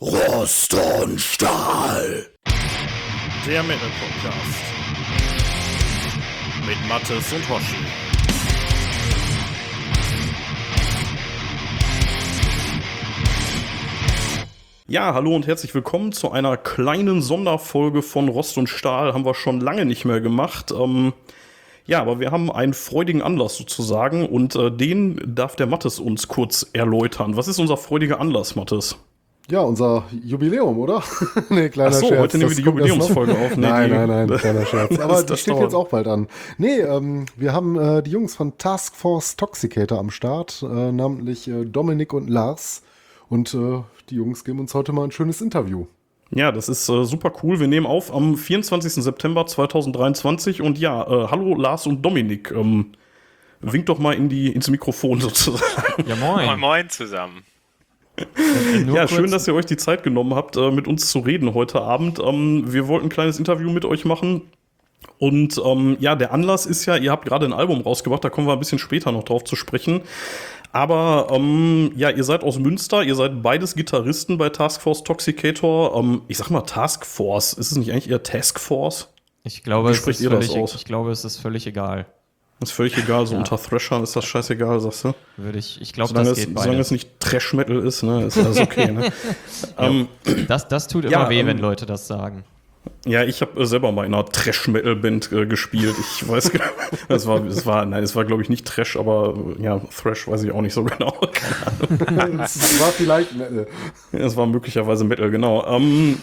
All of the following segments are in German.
Rost und Stahl. Der Metal Podcast. Mit Mattes und Hoshi. Ja, hallo und herzlich willkommen zu einer kleinen Sonderfolge von Rost und Stahl. Haben wir schon lange nicht mehr gemacht. Ähm, ja, aber wir haben einen freudigen Anlass sozusagen und äh, den darf der Mattes uns kurz erläutern. Was ist unser freudiger Anlass, Mattes? Ja, unser Jubiläum, oder? nee, kleiner Ach so, Scherz. heute nehmen wir die Jubiläumsfolge auf. Nee, nein, nein, nein, kleiner Scherz. Aber die steht jetzt auch bald an. Nee, ähm, wir haben äh, die Jungs von Task Force Toxicator am Start, äh, namentlich äh, Dominik und Lars. Und äh, die Jungs geben uns heute mal ein schönes Interview. Ja, das ist äh, super cool. Wir nehmen auf am 24. September 2023 und ja, äh, hallo Lars und Dominik. Ähm, wink doch mal in die, ins Mikrofon sozusagen. Ja, moin. Moin, moin zusammen. ja, schön, dass ihr euch die Zeit genommen habt, äh, mit uns zu reden heute Abend. Ähm, wir wollten ein kleines Interview mit euch machen. Und ähm, ja, der Anlass ist ja, ihr habt gerade ein Album rausgebracht, da kommen wir ein bisschen später noch drauf zu sprechen. Aber ähm, ja, ihr seid aus Münster, ihr seid beides Gitarristen bei Task Force Toxicator. Ähm, ich sag mal Task Force, ist es nicht eigentlich eher Task Force? Ich glaube, es ist völlig, ich glaube, es ist völlig egal. Ist völlig egal, so ja. unter Thrashern ist das scheißegal, sagst du? Würde ich, ich glaube, das es, geht Solange es nicht Trash-Metal ist, ne, ist das okay, ne? ähm, das, das tut immer ja, weh, ähm, wenn Leute das sagen. Ja, ich habe selber mal in einer Trash-Metal-Band äh, gespielt. Ich weiß gar es war, es war, nein, es war glaube ich nicht Trash, aber ja, Thrash weiß ich auch nicht so genau. es war vielleicht Metal. Es war möglicherweise Metal, genau. Ähm,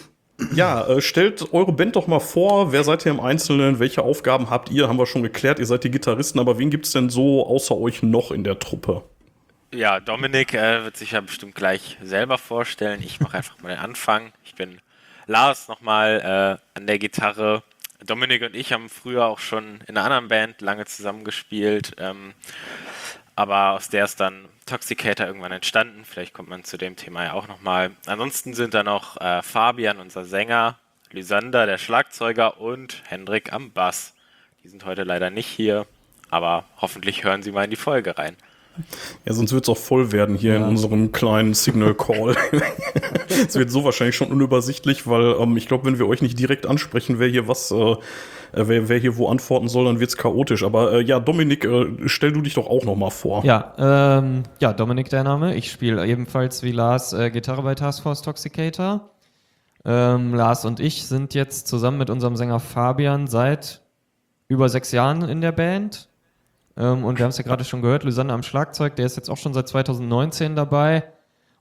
ja, äh, stellt eure Band doch mal vor. Wer seid ihr im Einzelnen? Welche Aufgaben habt ihr? Haben wir schon geklärt. Ihr seid die Gitarristen, aber wen gibt es denn so außer euch noch in der Truppe? Ja, Dominik äh, wird sich ja bestimmt gleich selber vorstellen. Ich mache einfach mal den Anfang. Ich bin Lars nochmal äh, an der Gitarre. Dominik und ich haben früher auch schon in einer anderen Band lange zusammengespielt, ähm, aber aus der ist dann Toxicator irgendwann entstanden. Vielleicht kommt man zu dem Thema ja auch nochmal. Ansonsten sind da noch äh, Fabian, unser Sänger, Lysander, der Schlagzeuger und Hendrik am Bass. Die sind heute leider nicht hier, aber hoffentlich hören sie mal in die Folge rein. Ja, sonst wird es auch voll werden hier ja. in unserem kleinen Signal Call. Es wird so wahrscheinlich schon unübersichtlich, weil ähm, ich glaube, wenn wir euch nicht direkt ansprechen, wer hier was, äh, wer, wer hier wo antworten soll, dann wird es chaotisch. Aber äh, ja, Dominik, äh, stell du dich doch auch noch mal vor. Ja, ähm, ja, Dominik der Name. Ich spiele ebenfalls wie Lars äh, Gitarre bei Task Force Toxicator. Ähm, Lars und ich sind jetzt zusammen mit unserem Sänger Fabian seit über sechs Jahren in der Band. Ähm, und wir haben es ja gerade schon gehört, Lysander am Schlagzeug, der ist jetzt auch schon seit 2019 dabei.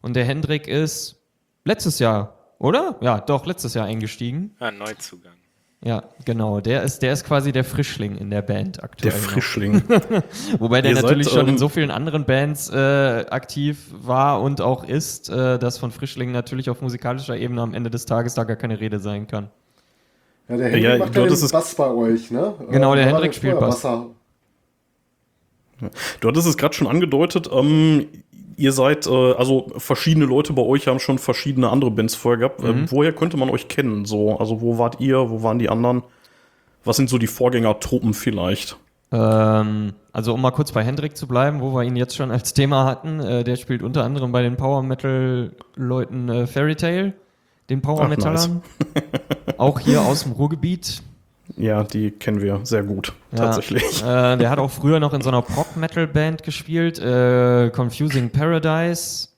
Und der Hendrik ist letztes Jahr, oder? Ja, doch, letztes Jahr eingestiegen. Ja, Neuzugang. Ja, genau. Der ist, der ist quasi der Frischling in der Band aktuell. Der Frischling. Wobei der Ihr natürlich schon in ähm, so vielen anderen Bands äh, aktiv war und auch ist, äh, dass von Frischlingen natürlich auf musikalischer Ebene am Ende des Tages da gar keine Rede sein kann. Ja, der Hendrik ja, macht ja den Bass bei euch, ne? Genau, der Hendrik spielt Bass. Wasser. Du hattest es gerade schon angedeutet, ähm, ihr seid, äh, also verschiedene Leute bei euch haben schon verschiedene andere Bands vorher gehabt. Ähm, mhm. Ähm, woher könnte man euch kennen? So, also wo wart ihr, wo waren die anderen? Was sind so die Vorgängertruppen vielleicht? Ähm, also um mal kurz bei Hendrik zu bleiben, wo wir ihn jetzt schon als Thema hatten, äh, der spielt unter anderem bei den Power Metal Leuten äh, Fairy Tale, den Power Metallern. Nice. Auch hier aus dem Ruhrgebiet. Ja, die kennen wir sehr gut, ja, tatsächlich. Äh, der hat auch früher noch in so einer Pop-Metal-Band gespielt, äh, Confusing Paradise.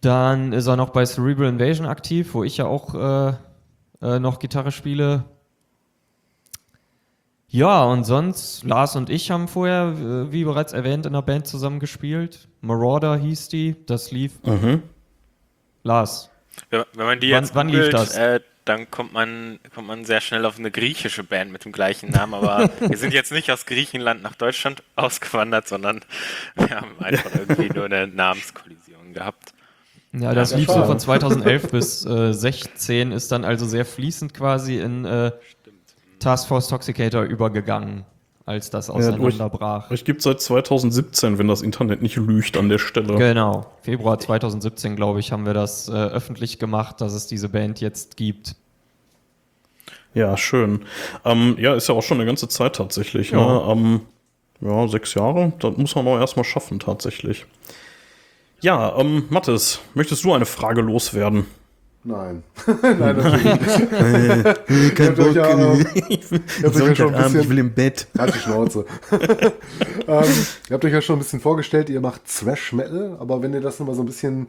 Dann ist er noch bei Cerebral Invasion aktiv, wo ich ja auch äh, äh noch Gitarre spiele. Ja, und sonst, Lars und ich haben vorher, äh, wie bereits erwähnt, in einer Band zusammen gespielt. Marauder hieß die, das lief. Mhm. Lars. Wenn man die wann, jetzt wann googelt, lief das? Dann kommt man, kommt man sehr schnell auf eine griechische Band mit dem gleichen Namen. Aber wir sind jetzt nicht aus Griechenland nach Deutschland ausgewandert, sondern wir haben einfach irgendwie nur eine Namenskollision gehabt. Ja, das ja, lief so von 2011 bis äh, 16, ist dann also sehr fließend quasi in äh, Task Force Toxicator übergegangen, als das auseinanderbrach. Ja, euch gibt seit 2017, wenn das Internet nicht lügt an der Stelle. Genau, Februar 2017, glaube ich, haben wir das äh, öffentlich gemacht, dass es diese Band jetzt gibt. Ja, schön. Ähm, ja, ist ja auch schon eine ganze Zeit tatsächlich. Ja, ne? ähm, ja sechs Jahre, das muss man auch erstmal schaffen tatsächlich. Ja, ähm, Mathis, möchtest du eine Frage loswerden? Nein. Nein, natürlich nicht. Kein Bock. Ja, ich, will, schon ein bisschen, ich will im Bett. Halt die Schnauze. ähm, ihr habt euch ja schon ein bisschen vorgestellt, ihr macht Thrash Metal, aber wenn ihr das nochmal so ein bisschen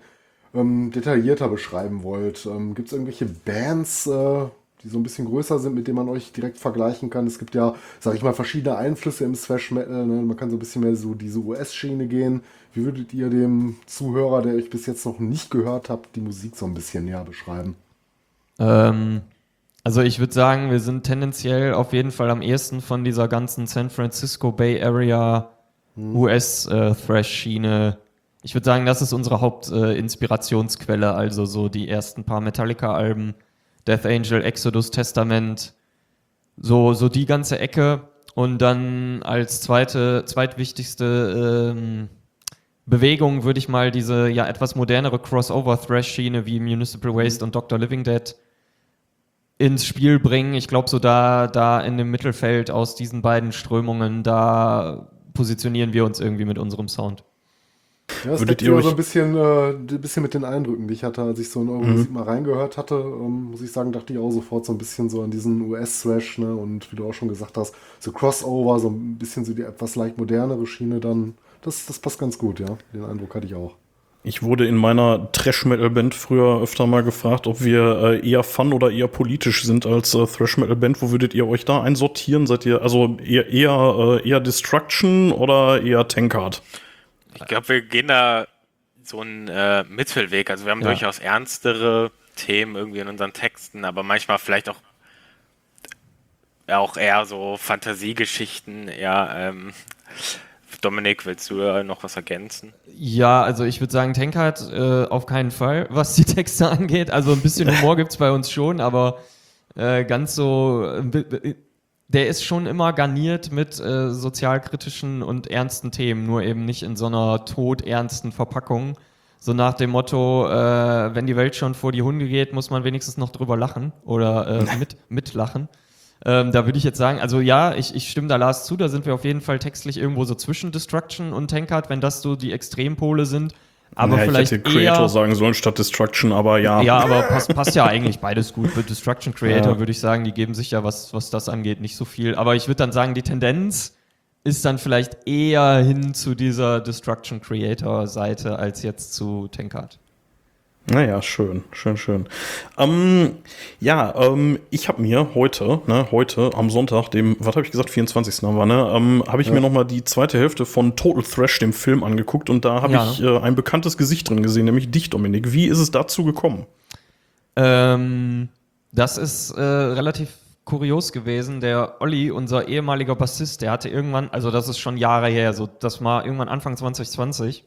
ähm, detaillierter beschreiben wollt, ähm, gibt es irgendwelche Bands, äh, die so ein bisschen größer sind, mit denen man euch direkt vergleichen kann? Es gibt ja, sag ich mal, verschiedene Einflüsse im Thrash Metal. Ne? Man kann so ein bisschen mehr so diese US-Schiene gehen. Wie würdet ihr dem Zuhörer, der euch bis jetzt noch nicht gehört habt, die Musik so ein bisschen näher beschreiben? Ähm, also ich würde sagen, wir sind tendenziell auf jeden Fall am ehesten von dieser ganzen San Francisco Bay Area hm. US-Thrash-Schiene. Äh, ich würde sagen, das ist unsere Hauptinspirationsquelle, äh, also so die ersten paar Metallica-Alben, Death Angel, Exodus, Testament, so, so die ganze Ecke. Und dann als zweite, zweitwichtigste ähm, Bewegung würde ich mal diese ja etwas modernere Crossover-Thrash-Schiene wie Municipal Waste und Dr. Living Dead ins Spiel bringen. Ich glaube, so da, da in dem Mittelfeld aus diesen beiden Strömungen, da positionieren wir uns irgendwie mit unserem Sound. Ja, das Würdet ihr euch so ein bisschen, äh, ein bisschen mit den Eindrücken, die ich hatte, als ich so in eure mhm. Musik mal reingehört hatte, ähm, muss ich sagen, dachte ich auch sofort so ein bisschen so an diesen US-Thrash, ne? Und wie du auch schon gesagt hast, so Crossover, so ein bisschen so die etwas leicht modernere Schiene dann das, das passt ganz gut, ja. Den Eindruck hatte ich auch. Ich wurde in meiner Trash-Metal-Band früher öfter mal gefragt, ob wir äh, eher fun oder eher politisch sind als äh, Thrash-Metal-Band. Wo würdet ihr euch da einsortieren? Seid ihr also eher, eher, äh, eher Destruction oder eher Tankard? Ich glaube, wir gehen da so einen äh, Mittelweg. Also wir haben ja. durchaus ernstere Themen irgendwie in unseren Texten, aber manchmal vielleicht auch auch eher so Fantasiegeschichten, ja, ähm, Dominik, willst du äh, noch was ergänzen? Ja, also ich würde sagen, Tankard äh, auf keinen Fall, was die Texte angeht. Also ein bisschen Humor gibt es bei uns schon, aber äh, ganz so, äh, der ist schon immer garniert mit äh, sozialkritischen und ernsten Themen, nur eben nicht in so einer todernsten Verpackung. So nach dem Motto, wenn die Welt schon vor die Hunde geht, muss man wenigstens noch drüber lachen oder mit, mitlachen. Ähm, da würde ich jetzt sagen, also ja, ich, ich stimme da Lars zu, da sind wir auf jeden Fall textlich irgendwo so zwischen Destruction und Tankard, wenn das so die Extrempole sind. Aber ja, vielleicht ich hätte Creator eher, sagen sollen statt Destruction, aber ja. Ja, aber passt, passt ja eigentlich beides gut. Mit Destruction Creator ja. würde ich sagen, die geben sich ja, was, was das angeht, nicht so viel. Aber ich würde dann sagen, die Tendenz ist dann vielleicht eher hin zu dieser Destruction Creator Seite als jetzt zu Tankard. Naja, schön, schön, schön. Ähm, ja, ähm, ich habe mir heute, ne, heute am Sonntag, dem, was habe ich gesagt, 24. war, ne, ähm, habe ich ja. mir nochmal die zweite Hälfte von Total Thrash, dem Film, angeguckt und da habe ja. ich äh, ein bekanntes Gesicht drin gesehen, nämlich dich, Dominik. Wie ist es dazu gekommen? Ähm, das ist äh, relativ kurios gewesen. Der Olli, unser ehemaliger Bassist, der hatte irgendwann, also das ist schon Jahre her, so das war irgendwann Anfang 2020,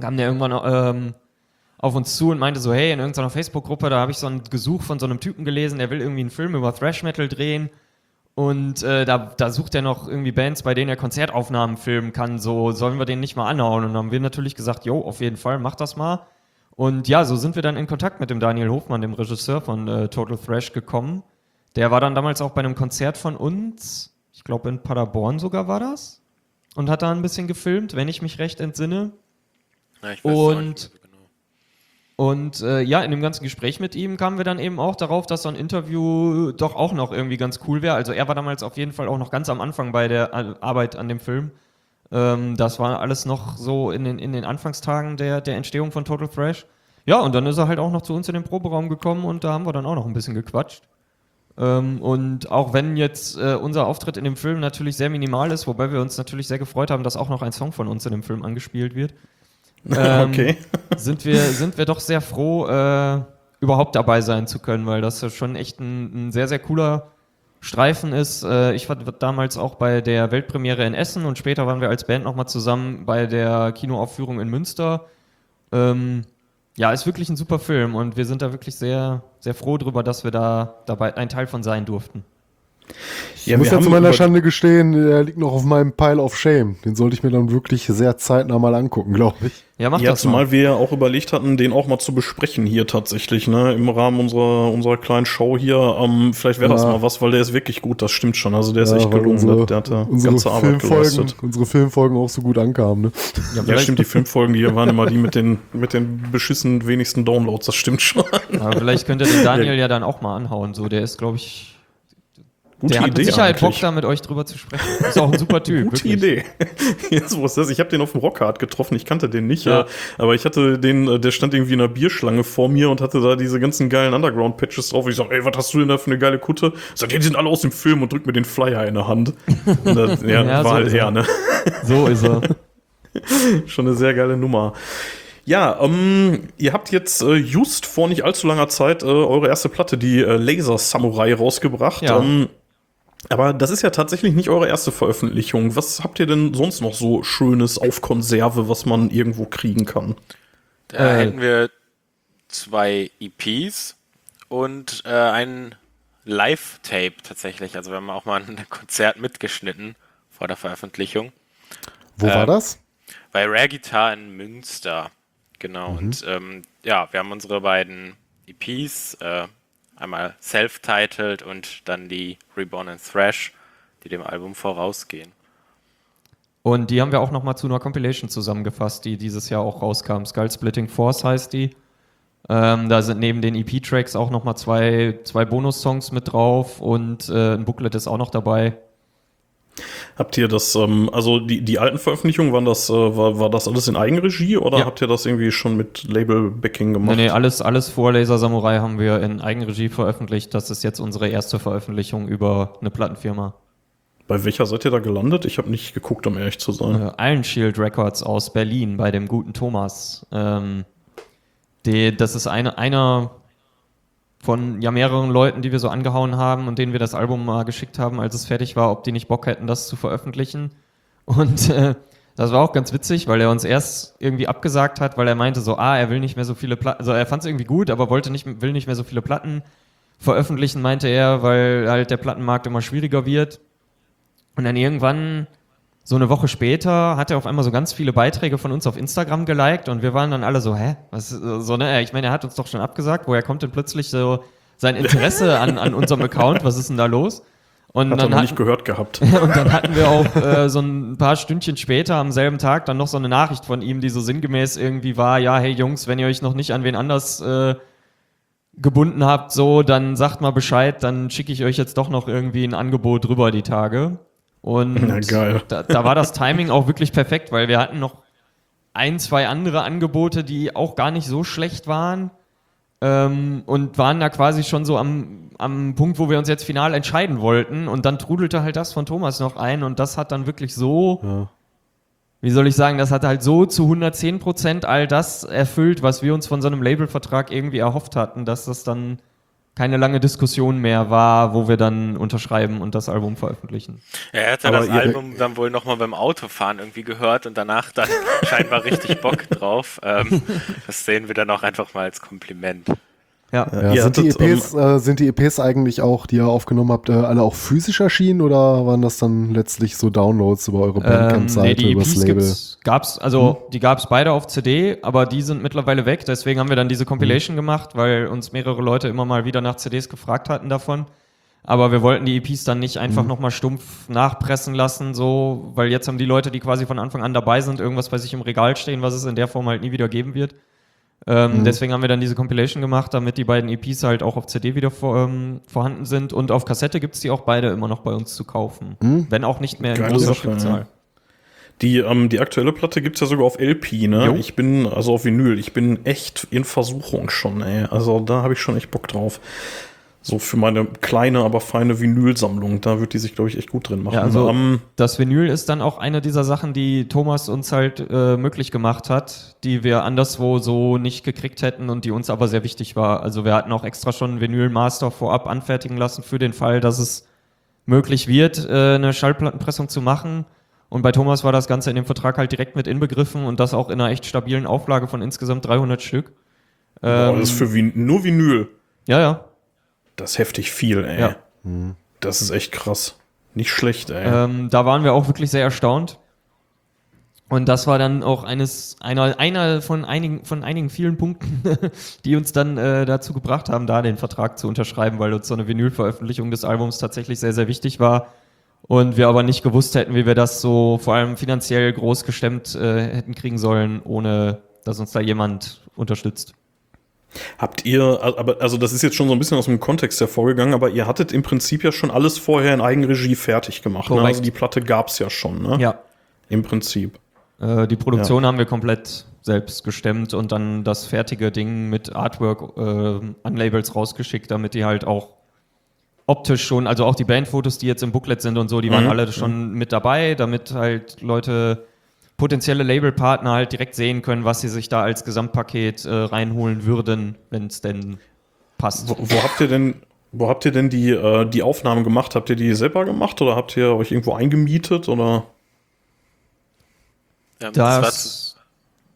kam der irgendwann ähm, auf uns zu und meinte so, hey, in irgendeiner Facebook-Gruppe, da habe ich so ein Gesuch von so einem Typen gelesen, der will irgendwie einen Film über Thrash Metal drehen. Und äh, da, da sucht er noch irgendwie Bands, bei denen er Konzertaufnahmen filmen kann. So, sollen wir den nicht mal anhauen? Und dann haben wir natürlich gesagt, jo, auf jeden Fall, mach das mal. Und ja, so sind wir dann in Kontakt mit dem Daniel Hofmann, dem Regisseur von äh, Total Thrash, gekommen. Der war dann damals auch bei einem Konzert von uns, ich glaube in Paderborn sogar war das, und hat da ein bisschen gefilmt, wenn ich mich recht entsinne. Ja, ich weiß und und äh, ja, in dem ganzen Gespräch mit ihm kamen wir dann eben auch darauf, dass so ein Interview doch auch noch irgendwie ganz cool wäre. Also er war damals auf jeden Fall auch noch ganz am Anfang bei der Arbeit an dem Film. Ähm, das war alles noch so in den, in den Anfangstagen der, der Entstehung von Total Thrash. Ja, und dann ist er halt auch noch zu uns in den Proberaum gekommen und da haben wir dann auch noch ein bisschen gequatscht. Ähm, und auch wenn jetzt äh, unser Auftritt in dem Film natürlich sehr minimal ist, wobei wir uns natürlich sehr gefreut haben, dass auch noch ein Song von uns in dem Film angespielt wird, ähm, okay. sind, wir, sind wir doch sehr froh, äh, überhaupt dabei sein zu können, weil das ja schon echt ein, ein sehr, sehr cooler Streifen ist. Äh, ich war damals auch bei der Weltpremiere in Essen und später waren wir als Band nochmal zusammen bei der Kinoaufführung in Münster. Ähm, ja, ist wirklich ein super Film und wir sind da wirklich sehr, sehr froh drüber, dass wir da dabei ein Teil von sein durften. Ich ja, muss ja zu meiner Schande gestehen, der liegt noch auf meinem Pile of Shame. Den sollte ich mir dann wirklich sehr zeitnah mal angucken, glaube ich. Ja, mach ja, das zumal mal. wir ja auch überlegt hatten, den auch mal zu besprechen hier tatsächlich, ne, im Rahmen unserer, unserer kleinen Show hier. Ähm, vielleicht wäre ja. das mal was, weil der ist wirklich gut, das stimmt schon. Also der ist ja, echt gelungen, unsere, der hat da ganze Arbeit geleistet. Unsere Filmfolgen auch so gut ankamen, ne? Ja, ja stimmt, die Filmfolgen, die waren immer die mit den, mit den beschissen wenigsten Downloads, das stimmt schon. Ja, vielleicht könnte den Daniel ja dann auch mal anhauen, so, der ist, glaube ich, Gute der Idee. Hat mit Sicherheit eigentlich. Bock, da mit euch drüber zu sprechen. Ist auch ein super Typ. Gute wirklich. Idee. Jetzt, wo ist das? Ich habe den auf dem Rockhard getroffen. Ich kannte den nicht, ja. aber ich hatte den, äh, der stand irgendwie in einer Bierschlange vor mir und hatte da diese ganzen geilen Underground-Patches drauf. Ich sag, ey, was hast du denn da für eine geile Kutte? Sagt, ja, die sind alle aus dem Film und drückt mir den Flyer in der Hand. Das, ja, ja, war so halt er, ne? So ist er. Schon eine sehr geile Nummer. Ja, ähm, ihr habt jetzt äh, just vor nicht allzu langer Zeit äh, eure erste Platte, die äh, Laser Samurai, rausgebracht. Ja. Ähm, aber das ist ja tatsächlich nicht eure erste Veröffentlichung. Was habt ihr denn sonst noch so Schönes auf Konserve, was man irgendwo kriegen kann? Da äh, hätten wir zwei EPs und äh, ein Live-Tape tatsächlich. Also wir haben auch mal ein Konzert mitgeschnitten vor der Veröffentlichung. Wo äh, war das? Bei Rare Guitar in Münster. Genau. Mhm. Und ähm, ja, wir haben unsere beiden EPs, äh, Einmal self-titled und dann die Reborn and Thrash, die dem Album vorausgehen. Und die haben wir auch nochmal zu einer Compilation zusammengefasst, die dieses Jahr auch rauskam. Skull Splitting Force heißt die. Ähm, da sind neben den EP-Tracks auch nochmal zwei, zwei Bonus-Songs mit drauf und äh, ein Booklet ist auch noch dabei. Habt ihr das, ähm, also die, die alten Veröffentlichungen, waren das, äh, war, war das alles in Eigenregie oder ja. habt ihr das irgendwie schon mit Label-Backing gemacht? Nee, nee, alles, alles vor Laser Samurai haben wir in Eigenregie veröffentlicht. Das ist jetzt unsere erste Veröffentlichung über eine Plattenfirma. Bei welcher seid ihr da gelandet? Ich habe nicht geguckt, um ehrlich zu sein. Äh, Iron Shield Records aus Berlin bei dem guten Thomas. Ähm, die, das ist eine, einer von ja mehreren Leuten, die wir so angehauen haben und denen wir das Album mal geschickt haben, als es fertig war, ob die nicht Bock hätten, das zu veröffentlichen. Und äh, das war auch ganz witzig, weil er uns erst irgendwie abgesagt hat, weil er meinte so, ah, er will nicht mehr so viele Platten, also er fand es irgendwie gut, aber wollte nicht, will nicht mehr so viele Platten veröffentlichen, meinte er, weil halt der Plattenmarkt immer schwieriger wird. Und dann irgendwann so eine Woche später hat er auf einmal so ganz viele Beiträge von uns auf Instagram geliked und wir waren dann alle so, hä? Was, so, ne? Ich meine, er hat uns doch schon abgesagt, woher kommt denn plötzlich so sein Interesse an, an unserem Account? Was ist denn da los? Und hat dann er noch nicht gehört gehabt. und dann hatten wir auch äh, so ein paar Stündchen später am selben Tag dann noch so eine Nachricht von ihm, die so sinngemäß irgendwie war, ja, hey Jungs, wenn ihr euch noch nicht an wen anders äh, gebunden habt, so, dann sagt mal Bescheid, dann schicke ich euch jetzt doch noch irgendwie ein Angebot rüber die Tage. Und Na. Da, da war das Timing auch wirklich perfekt, weil wir hatten noch ein, zwei andere Angebote, die auch gar nicht so schlecht waren. Ähm, und waren da quasi schon so am, am Punkt, wo wir uns jetzt final entscheiden wollten. Und dann trudelte halt das von Thomas noch ein und das hat dann wirklich so, ja. wie soll ich sagen, das hat halt so zu 110 Prozent all das erfüllt, was wir uns von so einem Labelvertrag irgendwie erhofft hatten, dass das dann keine lange Diskussion mehr war, wo wir dann unterschreiben und das Album veröffentlichen. Ja, er hatte Aber das Album dann wohl nochmal beim Autofahren irgendwie gehört und danach dann scheinbar richtig Bock drauf. Ähm, das sehen wir dann auch einfach mal als Kompliment. Ja, ja, ja sind, die EPs, um, äh, sind die EPs eigentlich auch, die ihr aufgenommen habt, äh, alle auch physisch erschienen oder waren das dann letztlich so Downloads über eure Bandcamp-Seite, ähm, nee, über das Label? Gab's, also hm? die gab es beide auf CD, aber die sind mittlerweile weg. Deswegen haben wir dann diese Compilation hm. gemacht, weil uns mehrere Leute immer mal wieder nach CDs gefragt hatten davon. Aber wir wollten die EPs dann nicht einfach mhm. nochmal stumpf nachpressen lassen, so, weil jetzt haben die Leute, die quasi von Anfang an dabei sind, irgendwas bei sich im Regal stehen, was es in der Form halt nie wieder geben wird. Ähm, mhm. Deswegen haben wir dann diese Compilation gemacht, damit die beiden EPs halt auch auf CD wieder vor, ähm, vorhanden sind. Und auf Kassette gibt es die auch beide immer noch bei uns zu kaufen. Mhm. Wenn auch nicht mehr in großer Stückzahl. Ja. Die, ähm, die aktuelle Platte gibt es ja sogar auf LP, ne? Jo. Ich bin, also auf Vinyl, ich bin echt in Versuchung schon, ey. Also da habe ich schon echt Bock drauf. So für meine kleine, aber feine Vinylsammlung. Da wird die sich, glaube ich, echt gut drin machen. Ja, also um, das Vinyl ist dann auch eine dieser Sachen, die Thomas uns halt äh, möglich gemacht hat, die wir anderswo so nicht gekriegt hätten und die uns aber sehr wichtig war. Also wir hatten auch extra schon einen Vinyl-Master vorab anfertigen lassen für den Fall, dass es möglich wird, äh, eine Schallplattenpressung zu machen. Und bei Thomas war das Ganze in dem Vertrag halt direkt mit inbegriffen und das auch in einer echt stabilen Auflage von insgesamt 300 Stück. Ähm, Boah, das ist für Vin nur Vinyl. Ja, ja. Das ist heftig viel, ey. Ja. Mhm. Das ist echt krass. Nicht schlecht, ey. Ähm, da waren wir auch wirklich sehr erstaunt. Und das war dann auch eines, einer, einer von einigen, von einigen vielen Punkten, die uns dann äh, dazu gebracht haben, da den Vertrag zu unterschreiben, weil uns so eine Vinylveröffentlichung des Albums tatsächlich sehr, sehr wichtig war. Und wir aber nicht gewusst hätten, wie wir das so vor allem finanziell groß gestemmt äh, hätten kriegen sollen, ohne dass uns da jemand unterstützt. Habt ihr, aber also das ist jetzt schon so ein bisschen aus dem Kontext hervorgegangen, aber ihr hattet im Prinzip ja schon alles vorher in Eigenregie fertig gemacht. Ne? Also die Platte gab es ja schon, ne? Ja. Im Prinzip. Äh, die Produktion ja. haben wir komplett selbst gestemmt und dann das fertige Ding mit Artwork äh, an Labels rausgeschickt, damit die halt auch optisch schon, also auch die Bandfotos, die jetzt im Booklet sind und so, die waren mhm. alle schon mit dabei, damit halt Leute potenzielle Labelpartner halt direkt sehen können, was sie sich da als Gesamtpaket äh, reinholen würden, wenn es denn passt. Wo, wo, habt ihr denn, wo habt ihr denn die, äh, die Aufnahmen gemacht? Habt ihr die selber gemacht oder habt ihr euch irgendwo eingemietet oder? Ja, das,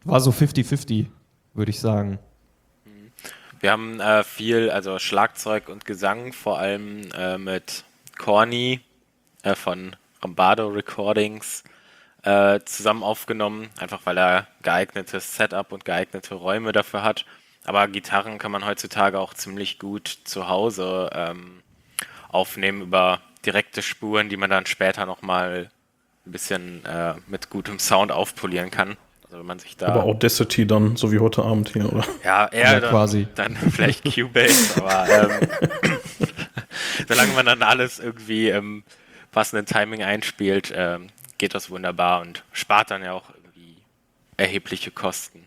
war so 50-50, würde ich sagen. Wir haben äh, viel, also Schlagzeug und Gesang, vor allem äh, mit Corny äh, von Rambardo Recordings äh, zusammen aufgenommen, einfach weil er geeignetes Setup und geeignete Räume dafür hat. Aber Gitarren kann man heutzutage auch ziemlich gut zu Hause ähm, aufnehmen über direkte Spuren, die man dann später nochmal ein bisschen äh, mit gutem Sound aufpolieren kann. Also wenn man sich da aber Audacity dann, so wie heute Abend hier, oder? Ja, eher ja, dann, quasi. dann vielleicht Cubase, aber ähm, solange man dann alles irgendwie im passenden Timing einspielt, ähm, geht das wunderbar und spart dann ja auch irgendwie erhebliche Kosten.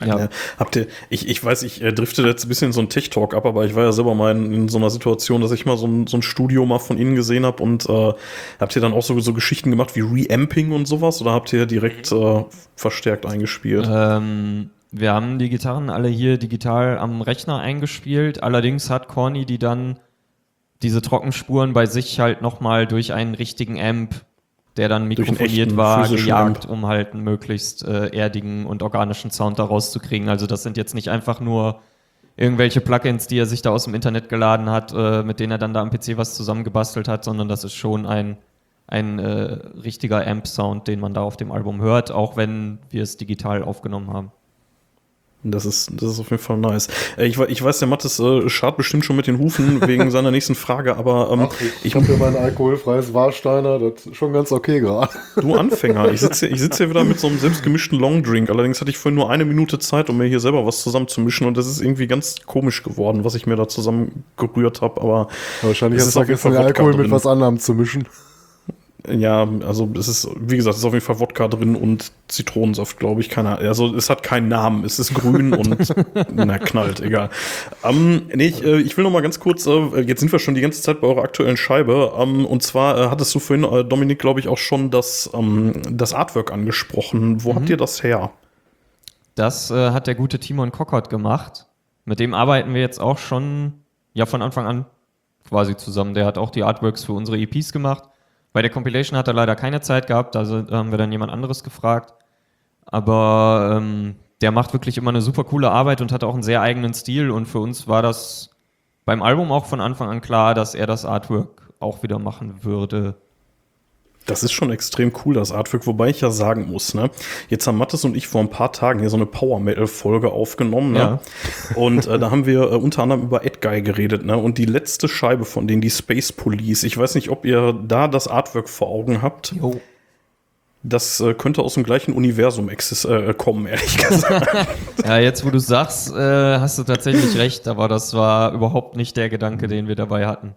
Ja. ja. Habt ihr, ich, ich weiß, ich äh, drifte jetzt ein bisschen so ein Tech-Talk ab, aber ich war ja selber mal in, in, so einer Situation, dass ich mal so ein, so ein Studio mal von Ihnen gesehen habe und äh, habt ihr dann auch so, so Geschichten gemacht wie Reamping und sowas oder habt ihr direkt mhm. äh, verstärkt eingespielt? Ähm, wir haben die Gitarren alle hier digital am Rechner eingespielt, allerdings hat Corny die dann diese Trockenspuren bei sich halt nochmal durch einen richtigen Amp der dann mikrofoniert war, gejagt, um halt einen möglichst äh, erdigen und organischen Sound daraus zu kriegen. Also das sind jetzt nicht einfach nur irgendwelche Plugins, die er sich da aus dem Internet geladen hat, äh, mit denen er dann da am PC was zusammengebastelt hat, sondern das ist schon ein, ein äh, richtiger Amp-Sound, den man da auf dem Album hört, auch wenn wir es digital aufgenommen haben. Das ist, das ist auf jeden Fall nice. Äh, ich, ich weiß, der Mattes äh, schart bestimmt schon mit den Hufen wegen seiner nächsten Frage, aber ähm, Ach, ich, ich habe hier mein alkoholfreies Warsteiner, das ist schon ganz okay gerade. Du Anfänger, ich sitze ich sitz hier wieder mit so einem selbstgemischten Longdrink. Allerdings hatte ich vorhin nur eine Minute Zeit, um mir hier selber was zusammenzumischen und das ist irgendwie ganz komisch geworden, was ich mir da zusammen gerührt habe. Aber wahrscheinlich hast du vergessen, Alkohol mit was anderem zu mischen. Ja, also es ist, wie gesagt, es ist auf jeden Fall Wodka drin und Zitronensaft, glaube ich. Keine Ahnung. Also es hat keinen Namen. Es ist grün und na, knallt, egal. Ähm, nee, ich, äh, ich will noch mal ganz kurz, äh, jetzt sind wir schon die ganze Zeit bei eurer aktuellen Scheibe. Ähm, und zwar äh, hattest du vorhin, äh, Dominik, glaube ich, auch schon das, ähm, das Artwork angesprochen. Wo mhm. habt ihr das her? Das äh, hat der gute Timon Kockert gemacht. Mit dem arbeiten wir jetzt auch schon, ja, von Anfang an quasi zusammen. Der hat auch die Artworks für unsere EPs gemacht bei der Compilation hat er leider keine Zeit gehabt, also haben wir dann jemand anderes gefragt. Aber ähm, der macht wirklich immer eine super coole Arbeit und hat auch einen sehr eigenen Stil. Und für uns war das beim Album auch von Anfang an klar, dass er das Artwork auch wieder machen würde. Das ist schon extrem cool, das Artwork, wobei ich ja sagen muss, ne, jetzt haben Mattes und ich vor ein paar Tagen hier so eine Power Metal Folge aufgenommen, ne? Ja. Und äh, da haben wir äh, unter anderem über Edguy geredet, ne? Und die letzte Scheibe von denen, die Space Police, ich weiß nicht, ob ihr da das Artwork vor Augen habt. Jo. Das äh, könnte aus dem gleichen Universum äh, kommen, ehrlich gesagt. ja, jetzt wo du sagst, äh, hast du tatsächlich recht, aber das war überhaupt nicht der Gedanke, den wir dabei hatten.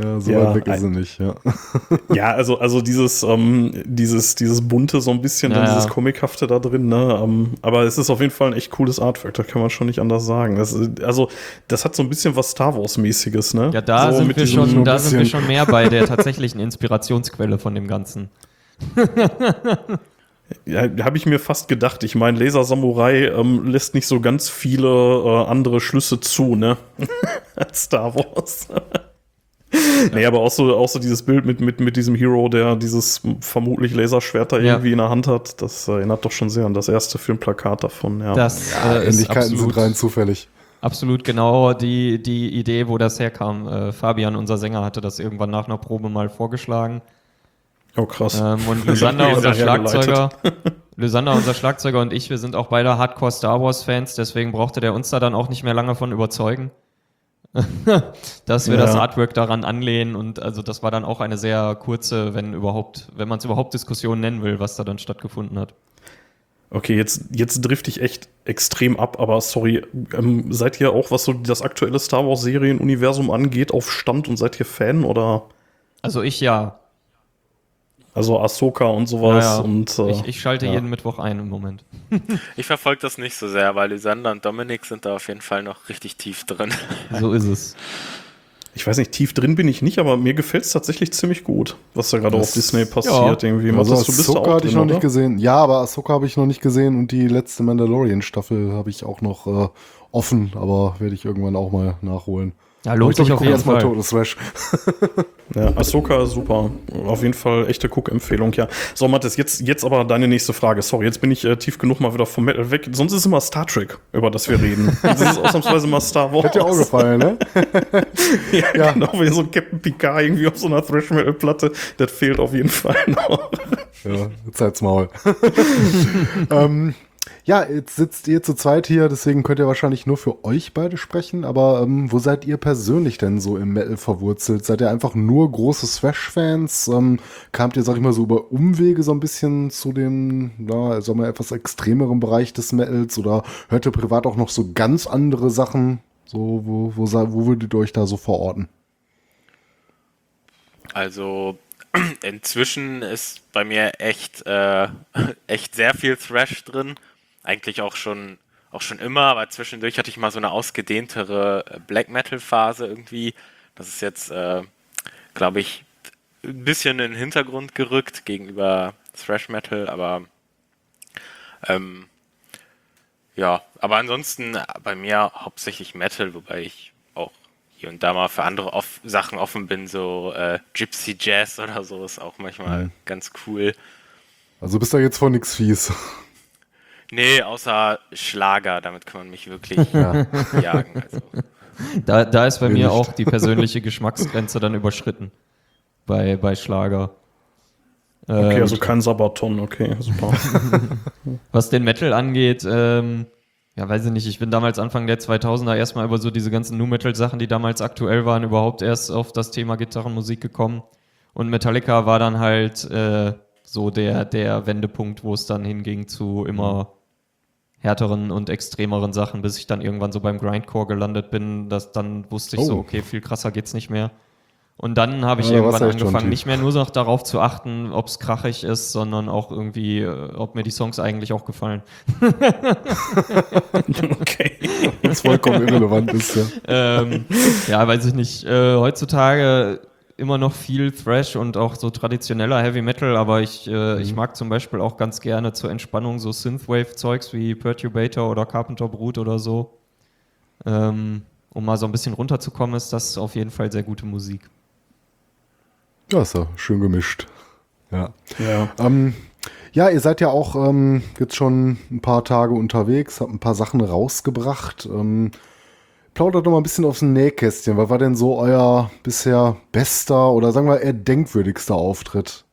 Ja, so ja, weit weg ist sie nicht, ja. Ja, also, also dieses, ähm, dieses, dieses bunte, so ein bisschen, ja, dann dieses Comichafte da drin, ne? Ähm, aber es ist auf jeden Fall ein echt cooles Artwork, da kann man schon nicht anders sagen. Das, also, das hat so ein bisschen was Star Wars-mäßiges, ne? Ja, da, so sind, wir schon, da sind wir schon mehr bei der tatsächlichen Inspirationsquelle von dem Ganzen. Ja, habe ich mir fast gedacht. Ich meine, Laser Samurai ähm, lässt nicht so ganz viele äh, andere Schlüsse zu, ne? Star Wars. nee, aber auch so, auch so dieses Bild mit, mit, mit diesem Hero, der dieses vermutlich Laserschwert da irgendwie in der Hand hat, das erinnert doch schon sehr an das erste Filmplakat davon. Ja, das ja, äh, Ähnlichkeiten sind rein zufällig. absolut genau die, die Idee, wo das herkam. Äh, Fabian, unser Sänger, hatte das irgendwann nach einer Probe mal vorgeschlagen. Oh, krass. Ähm, und Lysander, unser Schlagzeuger, Lysander, unser Schlagzeuger und ich, wir sind auch beide Hardcore Star Wars Fans, deswegen brauchte der uns da dann auch nicht mehr lange von überzeugen, dass wir ja. das Artwork daran anlehnen und also das war dann auch eine sehr kurze, wenn überhaupt, wenn man es überhaupt Diskussion nennen will, was da dann stattgefunden hat. Okay, jetzt, jetzt drifte ich echt extrem ab, aber sorry, ähm, seid ihr auch, was so das aktuelle Star Wars Serienuniversum angeht, auf Stand und seid ihr Fan oder? Also ich ja. Also Ahsoka und sowas. Ja, ja. Und, äh, ich, ich, schalte ja. jeden Mittwoch ein im Moment. ich verfolge das nicht so sehr, weil Lysander und Dominik sind da auf jeden Fall noch richtig tief drin. So ist es. Ich weiß nicht, tief drin bin ich nicht, aber mir gefällt es tatsächlich ziemlich gut, was da gerade auf Disney passiert. Ja. Irgendwie. Also Matthias, Ahsoka hatte ich noch oder? nicht gesehen. Ja, aber Ahsoka habe ich noch nicht gesehen und die letzte Mandalorian-Staffel habe ich auch noch äh, offen, aber werde ich irgendwann auch mal nachholen. Ja, lohnt sich auf jeden Fall. Total Thrash. ja, Ahsoka, super. Auf jeden Fall echte Cook-Empfehlung, ja. So, Mathis, jetzt, jetzt aber deine nächste Frage. Sorry, jetzt bin ich äh, tief genug mal wieder vom Metal weg. Sonst ist es immer Star Trek, über das wir reden. Das ist ausnahmsweise mal Star Wars. Hat dir auch gefallen, ne? ja, ja, genau, wie so ein Captain Picard irgendwie auf so einer Thrash-Metal-Platte. Das fehlt auf jeden Fall noch. ja, jetzt halt's Maul. ähm, ja, jetzt sitzt ihr zu zweit hier, deswegen könnt ihr wahrscheinlich nur für euch beide sprechen, aber ähm, wo seid ihr persönlich denn so im Metal verwurzelt? Seid ihr einfach nur große Thrash-Fans? Ähm, kamt ihr, sag ich mal, so über Umwege so ein bisschen zu dem, ja, sagen wir, etwas extremeren Bereich des Metals oder hört ihr privat auch noch so ganz andere Sachen? So, wo, wo, wo würdet ihr euch da so verorten? Also inzwischen ist bei mir echt, äh, echt sehr viel Thrash drin eigentlich auch schon, auch schon immer, aber zwischendurch hatte ich mal so eine ausgedehntere äh, Black Metal Phase irgendwie. Das ist jetzt, äh, glaube ich, ein bisschen in den Hintergrund gerückt gegenüber Thrash Metal, aber ähm, ja, aber ansonsten bei mir hauptsächlich Metal, wobei ich auch hier und da mal für andere off Sachen offen bin, so äh, Gypsy Jazz oder so ist auch manchmal mhm. ganz cool. Also bist du jetzt vor nichts fies. Nee, außer Schlager, damit kann man mich wirklich ja. jagen. Also. Da, da ist bei mir, mir auch die persönliche Geschmacksgrenze dann überschritten. Bei, bei Schlager. Okay, ähm, also kein Sabaton, okay, super. Was den Metal angeht, ähm, ja, weiß ich nicht, ich bin damals Anfang der 2000er erstmal über so diese ganzen Nu-Metal-Sachen, die damals aktuell waren, überhaupt erst auf das Thema Gitarrenmusik gekommen. Und Metallica war dann halt äh, so der, der Wendepunkt, wo es dann hinging zu immer härteren und extremeren Sachen, bis ich dann irgendwann so beim Grindcore gelandet bin. Das, dann wusste ich oh. so, okay, viel krasser geht's nicht mehr. Und dann habe ich ja, irgendwann angefangen, nicht mehr nur noch darauf zu achten, ob es krachig ist, sondern auch irgendwie, äh, ob mir die Songs eigentlich auch gefallen. okay. Was vollkommen irrelevant ist, ja. ähm, ja, weiß ich nicht. Äh, heutzutage immer noch viel Thrash und auch so traditioneller Heavy Metal, aber ich, äh, mhm. ich mag zum Beispiel auch ganz gerne zur Entspannung so Synthwave-Zeugs wie Perturbator oder Carpenter Brut oder so. Ähm, um mal so ein bisschen runterzukommen, ist das auf jeden Fall sehr gute Musik. Ja, ist ja schön gemischt. Ja. Ja. Ähm, ja, ihr seid ja auch ähm, jetzt schon ein paar Tage unterwegs, habt ein paar Sachen rausgebracht. Ähm, plaudert doch mal ein bisschen aufs Nähkästchen. Was war denn so euer bisher bester oder sagen wir eher denkwürdigster Auftritt?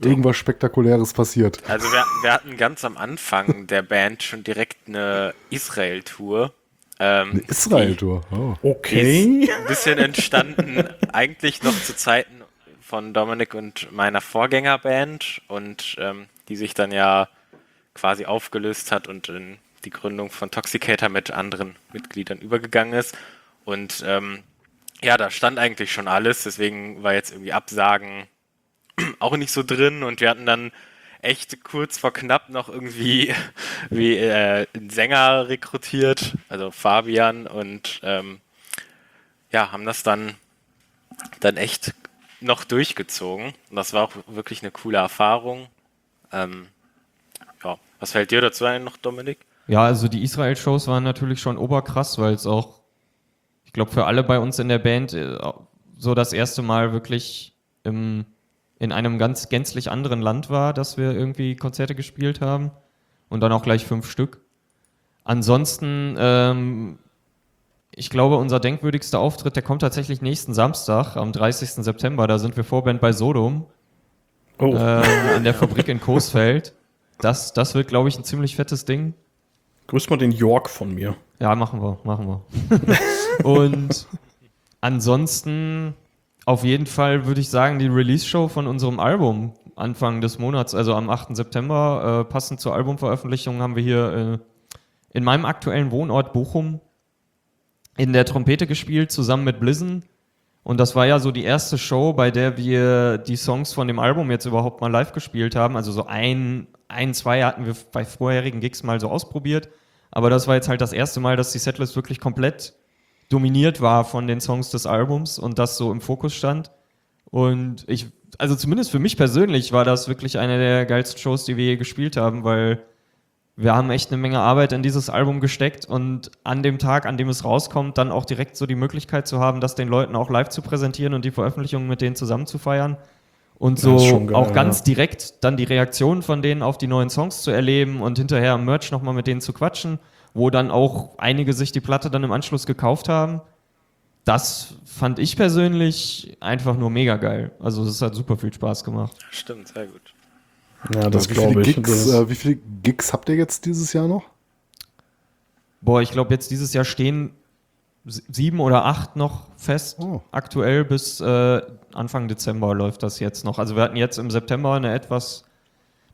Irgendwas Spektakuläres passiert. Also wir, wir hatten ganz am Anfang der Band schon direkt eine Israel-Tour. Ähm, eine Israel-Tour? Oh. Okay. ein bisschen entstanden, eigentlich noch zu Zeiten von Dominik und meiner Vorgängerband und ähm, die sich dann ja quasi aufgelöst hat und in die Gründung von Toxicator mit anderen Mitgliedern übergegangen ist. Und ähm, ja, da stand eigentlich schon alles, deswegen war jetzt irgendwie Absagen auch nicht so drin und wir hatten dann echt kurz vor knapp noch irgendwie wie äh, einen Sänger rekrutiert, also Fabian und ähm, ja, haben das dann dann echt noch durchgezogen. Und das war auch wirklich eine coole Erfahrung. Ähm, ja, was fällt dir dazu ein noch, Dominik? Ja, also die Israel-Shows waren natürlich schon oberkrass, weil es auch, ich glaube, für alle bei uns in der Band äh, so das erste Mal wirklich im, in einem ganz gänzlich anderen Land war, dass wir irgendwie Konzerte gespielt haben und dann auch gleich fünf Stück. ansonsten, ähm, ich glaube, unser denkwürdigster Auftritt, der kommt tatsächlich nächsten Samstag, am 30. September. Da sind wir Vorband bei Sodom. Oh. Äh, an der Fabrik in Coesfeld. Das, das wird, glaube ich, ein ziemlich fettes Ding. Grüß mal den York von mir. Ja, machen wir, machen wir. Und ansonsten auf jeden Fall würde ich sagen, die Release-Show von unserem Album Anfang des Monats, also am 8. September, äh, passend zur Albumveröffentlichung, haben wir hier äh, in meinem aktuellen Wohnort Bochum in der Trompete gespielt, zusammen mit Blizzon. Und das war ja so die erste Show, bei der wir die Songs von dem Album jetzt überhaupt mal live gespielt haben. Also so ein, ein, zwei hatten wir bei vorherigen Gigs mal so ausprobiert. Aber das war jetzt halt das erste Mal, dass die Setlist wirklich komplett dominiert war von den Songs des Albums und das so im Fokus stand. Und ich, also zumindest für mich persönlich war das wirklich eine der geilsten Shows, die wir je gespielt haben, weil wir haben echt eine Menge Arbeit in dieses Album gesteckt und an dem Tag, an dem es rauskommt, dann auch direkt so die Möglichkeit zu haben, das den Leuten auch live zu präsentieren und die Veröffentlichung mit denen zusammen zu feiern. Und so geil, auch ganz ja. direkt dann die Reaktionen von denen auf die neuen Songs zu erleben und hinterher am Merch nochmal mit denen zu quatschen, wo dann auch einige sich die Platte dann im Anschluss gekauft haben. Das fand ich persönlich einfach nur mega geil. Also es hat super viel Spaß gemacht. Stimmt, sehr gut. Ja, das glaube ich. Gigs, äh, wie viele Gigs habt ihr jetzt dieses Jahr noch? Boah, ich glaube, jetzt dieses Jahr stehen sieben oder acht noch fest. Oh. Aktuell bis äh, Anfang Dezember läuft das jetzt noch. Also wir hatten jetzt im September eine etwas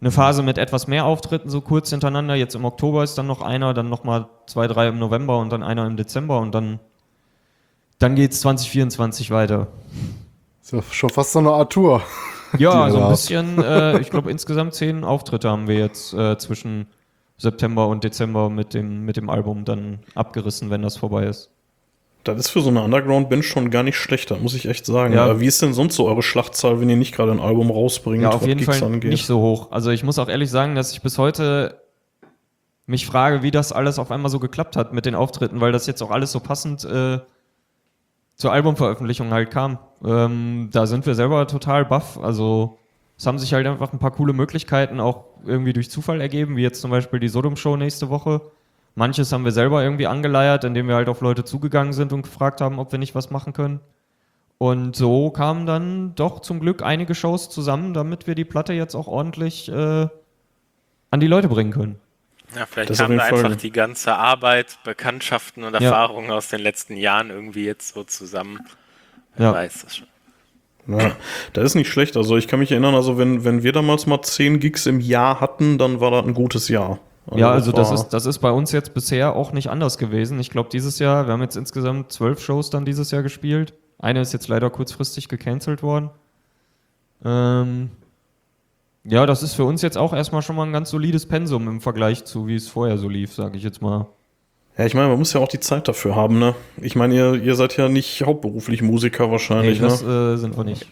eine Phase mit etwas mehr Auftritten, so kurz hintereinander. Jetzt im Oktober ist dann noch einer, dann nochmal zwei, drei im November und dann einer im Dezember und dann, dann geht es 2024 weiter. Ist ja schon fast so eine Art Tour. Ja, so ein bisschen. Äh, ich glaube, insgesamt zehn Auftritte haben wir jetzt äh, zwischen September und Dezember mit dem, mit dem Album dann abgerissen, wenn das vorbei ist. Das ist für so eine Underground-Band schon gar nicht schlechter, muss ich echt sagen. Ja. Wie ist denn sonst so eure Schlachtzahl, wenn ihr nicht gerade ein Album rausbringt? Ja, auf jeden Fall angeht? nicht so hoch. Also ich muss auch ehrlich sagen, dass ich bis heute mich frage, wie das alles auf einmal so geklappt hat mit den Auftritten, weil das jetzt auch alles so passend äh, zur Albumveröffentlichung halt kam. Ähm, da sind wir selber total baff. Also es haben sich halt einfach ein paar coole Möglichkeiten auch irgendwie durch Zufall ergeben, wie jetzt zum Beispiel die Sodom-Show nächste Woche. Manches haben wir selber irgendwie angeleiert, indem wir halt auf Leute zugegangen sind und gefragt haben, ob wir nicht was machen können. Und so kamen dann doch zum Glück einige Shows zusammen, damit wir die Platte jetzt auch ordentlich äh, an die Leute bringen können. Ja, vielleicht das kam da einfach die ganze Arbeit, Bekanntschaften und Erfahrungen ja. aus den letzten Jahren irgendwie jetzt so zusammen. Wer ja. weiß das schon. Ja, das ist nicht schlecht. Also ich kann mich erinnern, also wenn, wenn wir damals mal 10 Gigs im Jahr hatten, dann war das ein gutes Jahr. Also ja, also das ist, das ist bei uns jetzt bisher auch nicht anders gewesen. Ich glaube, dieses Jahr, wir haben jetzt insgesamt zwölf Shows dann dieses Jahr gespielt. Eine ist jetzt leider kurzfristig gecancelt worden. Ähm, ja, das ist für uns jetzt auch erstmal schon mal ein ganz solides Pensum im Vergleich zu, wie es vorher so lief, sage ich jetzt mal. Ja, ich meine, man muss ja auch die Zeit dafür haben, ne? Ich meine, ihr, ihr seid ja nicht hauptberuflich Musiker wahrscheinlich, nee, das, ne? äh, sind wir nicht.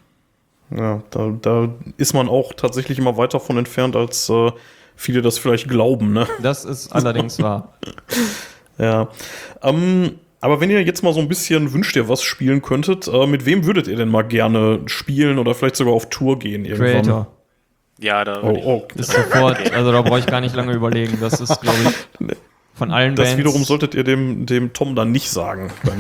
Ja, da, da ist man auch tatsächlich immer weit davon entfernt, als äh, viele das vielleicht glauben, ne? Das ist allerdings wahr. Ja. Ähm, aber wenn ihr jetzt mal so ein bisschen wünscht ihr was spielen könntet, äh, mit wem würdet ihr denn mal gerne spielen oder vielleicht sogar auf Tour gehen irgendwann? Creator. Ja, da oh, oh. ist sofort, also da brauche ich gar nicht lange überlegen. Das ist, glaube ich, von allen das Bands. wiederum solltet ihr dem, dem Tom dann nicht sagen.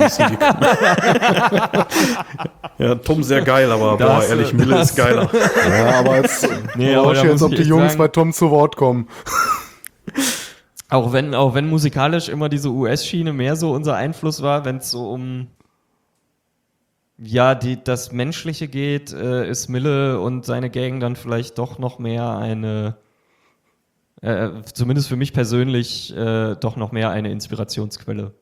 ja, Tom sehr geil, aber das, boah, ehrlich, Mille ist geiler. Ja, aber jetzt, nee, aber jetzt, ob die Jungs sagen, bei Tom zu Wort kommen. Auch wenn, auch wenn musikalisch immer diese US-Schiene mehr so unser Einfluss war, wenn es so um ja, die, das Menschliche geht, äh, ist Mille und seine Gang dann vielleicht doch noch mehr eine, äh, zumindest für mich persönlich, äh, doch noch mehr eine Inspirationsquelle.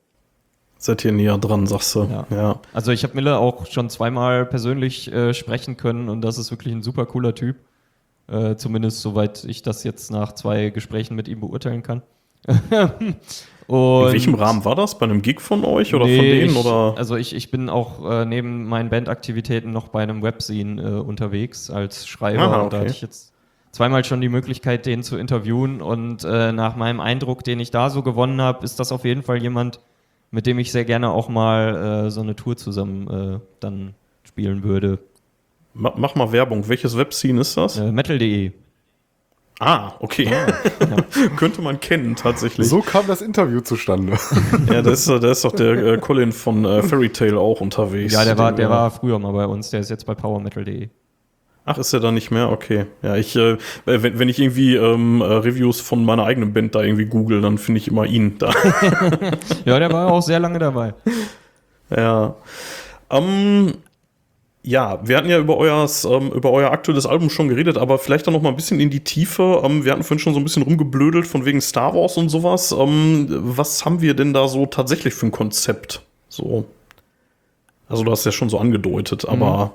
Seid ihr näher dran, sagst du. Ja. ja. Also ich habe Mille auch schon zweimal persönlich äh, sprechen können und das ist wirklich ein super cooler Typ. Äh, zumindest soweit ich das jetzt nach zwei Gesprächen mit ihm beurteilen kann. Und In welchem Rahmen war das? Bei einem Gig von euch oder nee, von denen? Ich, oder? Also ich, ich bin auch äh, neben meinen Bandaktivitäten noch bei einem Webzine äh, unterwegs als Schreiber. Aha, okay. Da hatte ich jetzt zweimal schon die Möglichkeit, den zu interviewen. Und äh, nach meinem Eindruck, den ich da so gewonnen habe, ist das auf jeden Fall jemand, mit dem ich sehr gerne auch mal äh, so eine Tour zusammen äh, dann spielen würde. Mach mal Werbung. Welches Webzine ist das? Äh, Metal.de. Ah, okay. Ja. Könnte man kennen, tatsächlich. So kam das Interview zustande. ja, da ist, da ist doch der äh, Colin von äh, Fairy Tale auch unterwegs. Ja, der war, der war früher mal bei uns, der ist jetzt bei powermetal.de. Ach, ist er da nicht mehr? Okay. Ja, ich, äh, wenn, wenn ich irgendwie ähm, äh, Reviews von meiner eigenen Band da irgendwie google, dann finde ich immer ihn da. ja, der war auch sehr lange dabei. Ja. Ähm, ja, wir hatten ja über, euers, ähm, über euer aktuelles Album schon geredet, aber vielleicht dann noch mal ein bisschen in die Tiefe. Ähm, wir hatten vorhin schon so ein bisschen rumgeblödelt von wegen Star Wars und sowas. Ähm, was haben wir denn da so tatsächlich für ein Konzept? So. Also, du hast ja schon so angedeutet, aber. Mhm.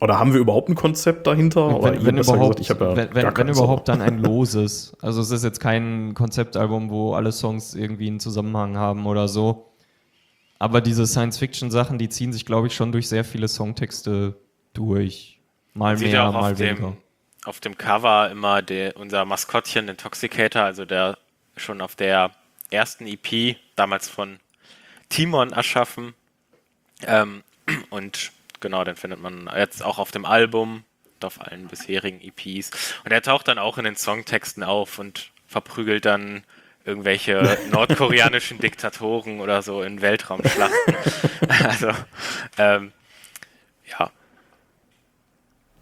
Oder haben wir überhaupt ein Konzept dahinter? Wenn, wenn überhaupt, gesagt, ja wenn, wenn, wenn überhaupt dann ein loses. Also es ist jetzt kein Konzeptalbum, wo alle Songs irgendwie einen Zusammenhang haben oder so. Aber diese Science-Fiction-Sachen, die ziehen sich, glaube ich, schon durch sehr viele Songtexte durch. Mal mehr, ja mal weniger. Dem, auf dem Cover immer der, unser Maskottchen Intoxicator, also der schon auf der ersten EP, damals von Timon erschaffen. Ähm, und genau, den findet man jetzt auch auf dem Album und auf allen bisherigen EPs. Und er taucht dann auch in den Songtexten auf und verprügelt dann irgendwelche nordkoreanischen Diktatoren oder so in Weltraumschlachten. also, ähm, ja.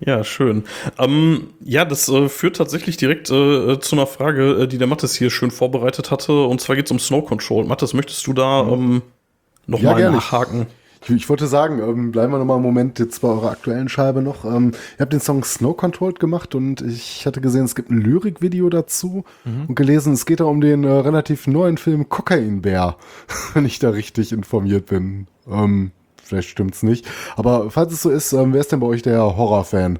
Ja, schön. Ähm, ja, das äh, führt tatsächlich direkt äh, zu einer Frage, äh, die der Mattes hier schön vorbereitet hatte. Und zwar geht es um Snow Control. Mattes, möchtest du da ähm, nochmal ja, nachhaken? Ich, ich wollte sagen, ähm, bleiben wir noch mal einen Moment jetzt bei eurer aktuellen Scheibe noch. Ähm, ihr habt den Song Snow Controlled gemacht und ich hatte gesehen, es gibt ein Lyrikvideo dazu mhm. und gelesen, es geht da um den äh, relativ neuen Film Cocaine Bear, wenn ich da richtig informiert bin. Ähm, vielleicht stimmt's nicht. Aber falls es so ist, ähm, wer ist denn bei euch der Horrorfan?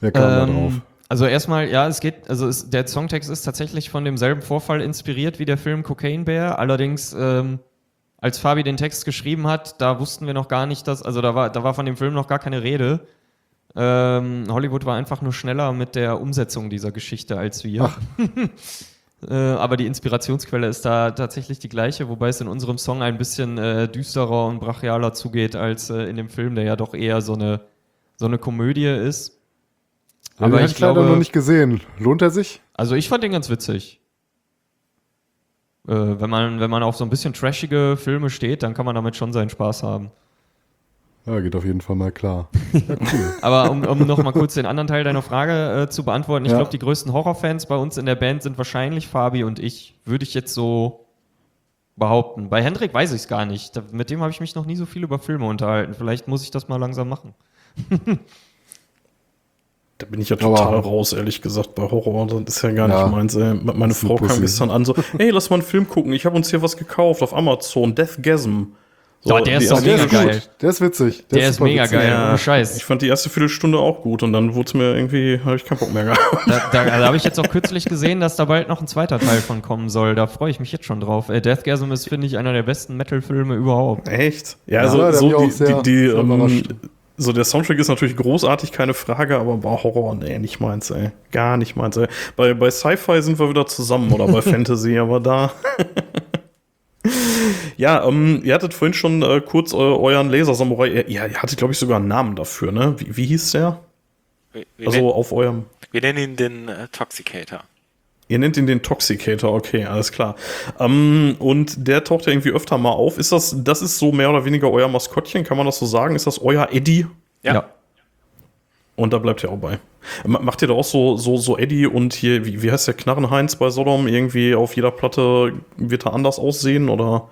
Wer kam da ähm, drauf? Also erstmal, ja, es geht, also es, der Songtext ist tatsächlich von demselben Vorfall inspiriert wie der Film Cocaine Bear, allerdings ähm, als Fabi den Text geschrieben hat, da wussten wir noch gar nicht, dass, also da war, da war von dem Film noch gar keine Rede. Ähm, Hollywood war einfach nur schneller mit der Umsetzung dieser Geschichte als wir. äh, aber die Inspirationsquelle ist da tatsächlich die gleiche, wobei es in unserem Song ein bisschen äh, düsterer und brachialer zugeht als äh, in dem Film, der ja doch eher so eine, so eine Komödie ist. Ja, aber ich glaube, noch nicht gesehen. Lohnt er sich? Also ich fand den ganz witzig. Äh, wenn, man, wenn man auf so ein bisschen trashige Filme steht, dann kann man damit schon seinen Spaß haben. Ja, geht auf jeden Fall mal klar. Ja, cool. Aber um, um noch mal kurz den anderen Teil deiner Frage äh, zu beantworten, ich ja. glaube, die größten Horrorfans bei uns in der Band sind wahrscheinlich Fabi und ich, würde ich jetzt so behaupten. Bei Hendrik weiß ich es gar nicht. Da, mit dem habe ich mich noch nie so viel über Filme unterhalten. Vielleicht muss ich das mal langsam machen. Da bin ich ja total Aber, raus, ehrlich gesagt, bei Horror. Das ist ja gar ja, nicht meins. Ey. Meine Frau kam gestern an so, ey, lass mal einen Film gucken. Ich habe uns hier was gekauft auf Amazon. Deathgasm. So, oh, der ist doch mega geil. Der ist witzig. Der, der ist, ist mega witzig. geil. Ja, Scheiß. Ich fand die erste Viertelstunde auch gut und dann wurde es mir irgendwie, habe ich keinen Bock mehr gehabt. Da, da, da habe ich jetzt auch kürzlich gesehen, dass da bald noch ein zweiter Teil von kommen soll. Da freue ich mich jetzt schon drauf. Äh, Deathgasm ist, finde ich, einer der besten Metal-Filme überhaupt. Echt? Ja, also ja, so die, die, die, ähm, so, der Soundtrack ist natürlich großartig, keine Frage, aber bei Horror, nee, nicht meins, ey. Gar nicht meins, ey. Bei, bei Sci-Fi sind wir wieder zusammen oder bei Fantasy, aber da. ja, ähm, ihr hattet vorhin schon äh, kurz äh, euren Laser-Samurai. Ihr, ihr hattet, glaube ich, sogar einen Namen dafür, ne? Wie, wie hieß der? Wir, wir also nennen, auf eurem. Wir nennen ihn den äh, Toxicator. Ihr nennt ihn den Toxicator, okay, alles klar. Ähm, und der taucht ja irgendwie öfter mal auf. Ist das, das ist so mehr oder weniger euer Maskottchen, kann man das so sagen? Ist das euer Eddie? Ja. ja. Und da bleibt ihr auch bei. Macht ihr da auch so, so, so Eddie und hier, wie, wie heißt der Knarrenheinz bei Sodom? Irgendwie auf jeder Platte wird er anders aussehen oder?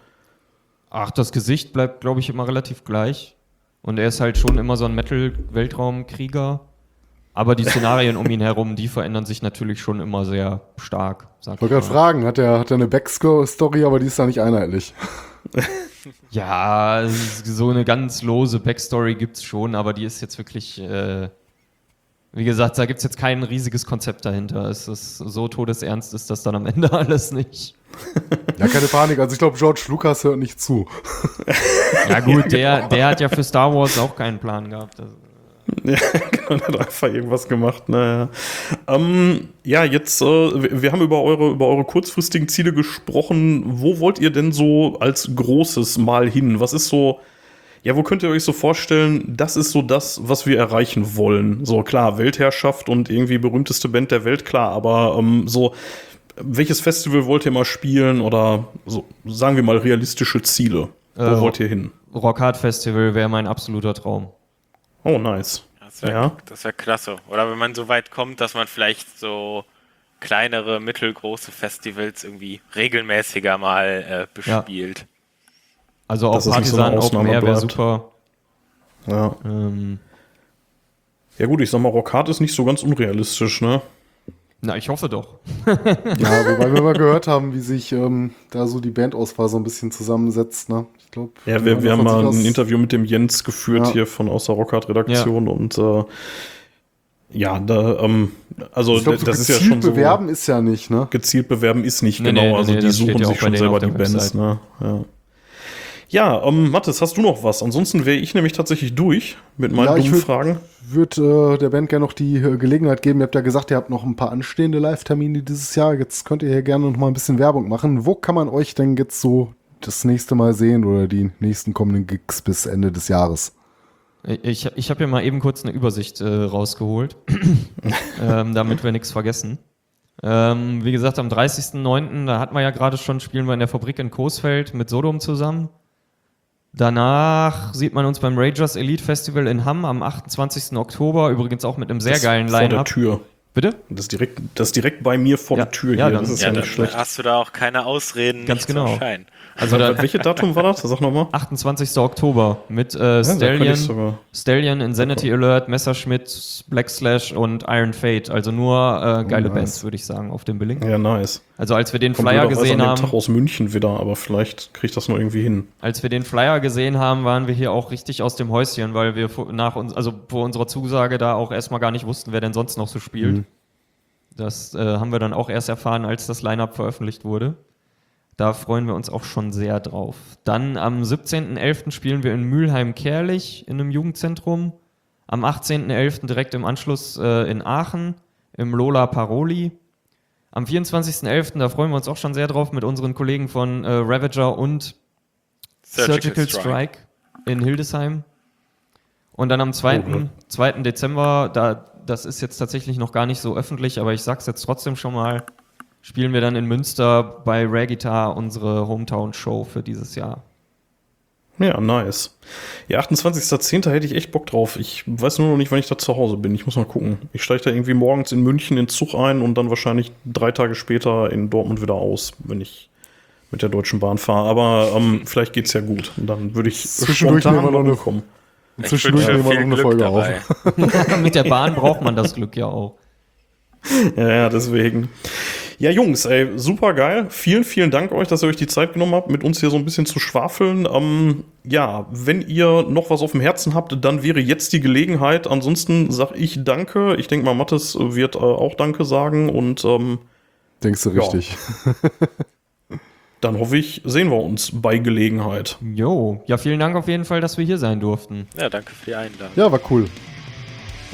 Ach, das Gesicht bleibt, glaube ich, immer relativ gleich. Und er ist halt schon immer so ein Metal-Weltraumkrieger. Aber die Szenarien um ihn herum, die verändern sich natürlich schon immer sehr stark. ich wollte gerade fragen, hat er, hat er eine Backstory, aber die ist da nicht einheitlich? ja, so eine ganz lose Backstory gibt es schon, aber die ist jetzt wirklich, äh, wie gesagt, da gibt es jetzt kein riesiges Konzept dahinter. Es ist so todesernst ist das dann am Ende alles nicht. Ja, keine Panik. Also ich glaube, George Lucas hört nicht zu. Ja gut, der, der hat ja für Star Wars auch keinen Plan gehabt. Also. Ja, genau, hat einfach irgendwas gemacht. Naja. Ähm, ja, jetzt, äh, wir haben über eure, über eure kurzfristigen Ziele gesprochen. Wo wollt ihr denn so als großes Mal hin? Was ist so, ja, wo könnt ihr euch so vorstellen, das ist so das, was wir erreichen wollen? So klar, Weltherrschaft und irgendwie berühmteste Band der Welt, klar, aber ähm, so, welches Festival wollt ihr mal spielen oder so, sagen wir mal realistische Ziele? Wo äh, wollt ihr hin? Rockhard Festival wäre mein absoluter Traum. Oh, nice. Das wäre ja. wär klasse. Oder wenn man so weit kommt, dass man vielleicht so kleinere, mittelgroße Festivals irgendwie regelmäßiger mal äh, bespielt. Ja. Also auch Partisan so Open Air wäre super. Ja. Ähm. Ja gut, ich sag mal, Rockhard ist nicht so ganz unrealistisch, ne? Na, ich hoffe doch. ja, wobei wir mal gehört haben, wie sich ähm, da so die Bandauswahl so ein bisschen zusammensetzt, ne? Ich glaube. Ja, wir, wir haben mal ein Interview mit dem Jens geführt ja. hier von aus der Rockhard Redaktion ja. und äh, ja, da, ähm, also glaub, so das ist ja schon so. bewerben ist ja nicht, ne? Gezielt bewerben ist nicht, nee, genau. Nee, also nee, die suchen sich schon selber die Bands, ne? Ja. Ja, ähm, Mathis, hast du noch was? Ansonsten wäre ich nämlich tatsächlich durch mit meinen ja, dummen würd, Fragen. Ich würde äh, der Band gerne noch die äh, Gelegenheit geben. Ihr habt ja gesagt, ihr habt noch ein paar anstehende Live-Termine dieses Jahr. Jetzt könnt ihr hier gerne noch mal ein bisschen Werbung machen. Wo kann man euch denn jetzt so das nächste Mal sehen oder die nächsten kommenden Gigs bis Ende des Jahres? Ich, ich habe hier mal eben kurz eine Übersicht äh, rausgeholt, ähm, damit wir nichts vergessen. Ähm, wie gesagt, am 30.09., da hatten wir ja gerade schon, spielen wir in der Fabrik in Coesfeld mit Sodom zusammen. Danach sieht man uns beim Ragers Elite Festival in Hamm am 28. Oktober, übrigens auch mit einem sehr das geilen Line-Up. Vor der Tür. Bitte? Das ist direkt, das ist direkt bei mir vor ja, der Tür ja, hier. Dann, das ist ja, ja nicht schlecht. hast du da auch keine Ausreden. Ganz genau. Also da, welche Datum war das? Sag nochmal. 28. Oktober mit äh, Stallion, Stallion, Insanity oh. Alert, Messerschmitt, Black Slash und Iron Fate. Also nur äh, geile oh, nice. Bands, würde ich sagen, auf dem Billing. Ja, nice. Also als wir den Kommt Flyer gesehen an haben. Tag aus München wieder, aber vielleicht kriege ich das noch irgendwie hin. Als wir den Flyer gesehen haben, waren wir hier auch richtig aus dem Häuschen, weil wir nach uns, also vor unserer Zusage da auch erstmal gar nicht wussten, wer denn sonst noch so spielt. Mhm. Das äh, haben wir dann auch erst erfahren, als das Line-Up veröffentlicht wurde. Da freuen wir uns auch schon sehr drauf. Dann am 17.11. spielen wir in Mülheim-Kerlich in einem Jugendzentrum. Am 18.11. direkt im Anschluss äh, in Aachen im Lola Paroli. Am 24.11. da freuen wir uns auch schon sehr drauf mit unseren Kollegen von äh, Ravager und Surgical, Surgical Strike. Strike. in Hildesheim. Und dann am 2. Oh, 2. Dezember, da, das ist jetzt tatsächlich noch gar nicht so öffentlich, aber ich sag's jetzt trotzdem schon mal, spielen wir dann in Münster bei Rare Guitar unsere Hometown-Show für dieses Jahr. Ja, nice. Ja, 28.10. hätte ich echt Bock drauf. Ich weiß nur noch nicht, wann ich da zu Hause bin. Ich muss mal gucken. Ich steige da irgendwie morgens in München in Zug ein und dann wahrscheinlich drei Tage später in Dortmund wieder aus, wenn ich mit der Deutschen Bahn fahre. Aber ähm, vielleicht es ja gut. Und dann würde ich zwischendurch spontan noch eine, kommen. Zwischendurch nehmen wir noch eine Folge auf. mit der Bahn braucht man das Glück ja auch. Ja, ja, deswegen. Ja, Jungs, ey, super geil. Vielen, vielen Dank euch, dass ihr euch die Zeit genommen habt, mit uns hier so ein bisschen zu schwafeln. Ähm, ja, wenn ihr noch was auf dem Herzen habt, dann wäre jetzt die Gelegenheit. Ansonsten sag ich Danke. Ich denke mal, Mattes wird äh, auch Danke sagen und ähm, Denkst du richtig. Ja. dann hoffe ich, sehen wir uns bei Gelegenheit. Jo, ja, vielen Dank auf jeden Fall, dass wir hier sein durften. Ja, danke für die Einladung. Ja, war cool.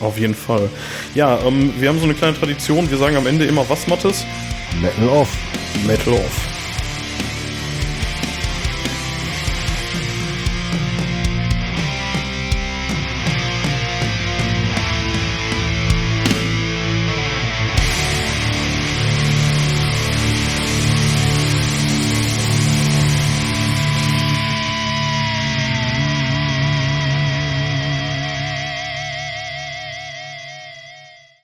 Auf jeden Fall. Ja, ähm, wir haben so eine kleine Tradition. Wir sagen am Ende immer was, Mattes? Metal off. Metal off.